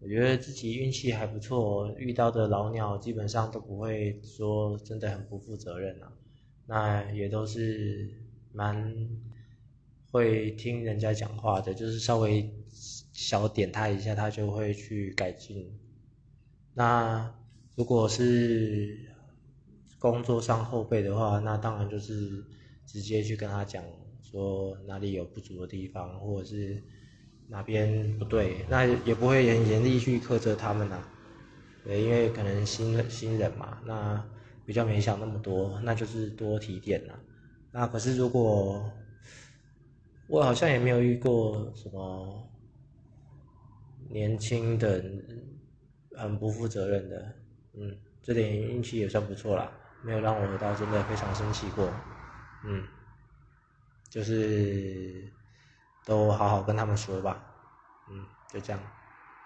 我觉得自己运气还不错，遇到的老鸟基本上都不会说真的很不负责任啊，那也都是蛮会听人家讲话的，就是稍微小点他一下，他就会去改进。那如果是工作上后辈的话，那当然就是直接去跟他讲说哪里有不足的地方，或者是。哪边不对，那也不会严严厉去苛责他们呐，对，因为可能新新人嘛，那比较没想那么多，那就是多提点啦。那可是如果我好像也没有遇过什么年轻的很不负责任的，嗯，这点运气也算不错啦，没有让我到真的非常生气过，嗯，就是。都好好跟他们说吧，嗯，就这样。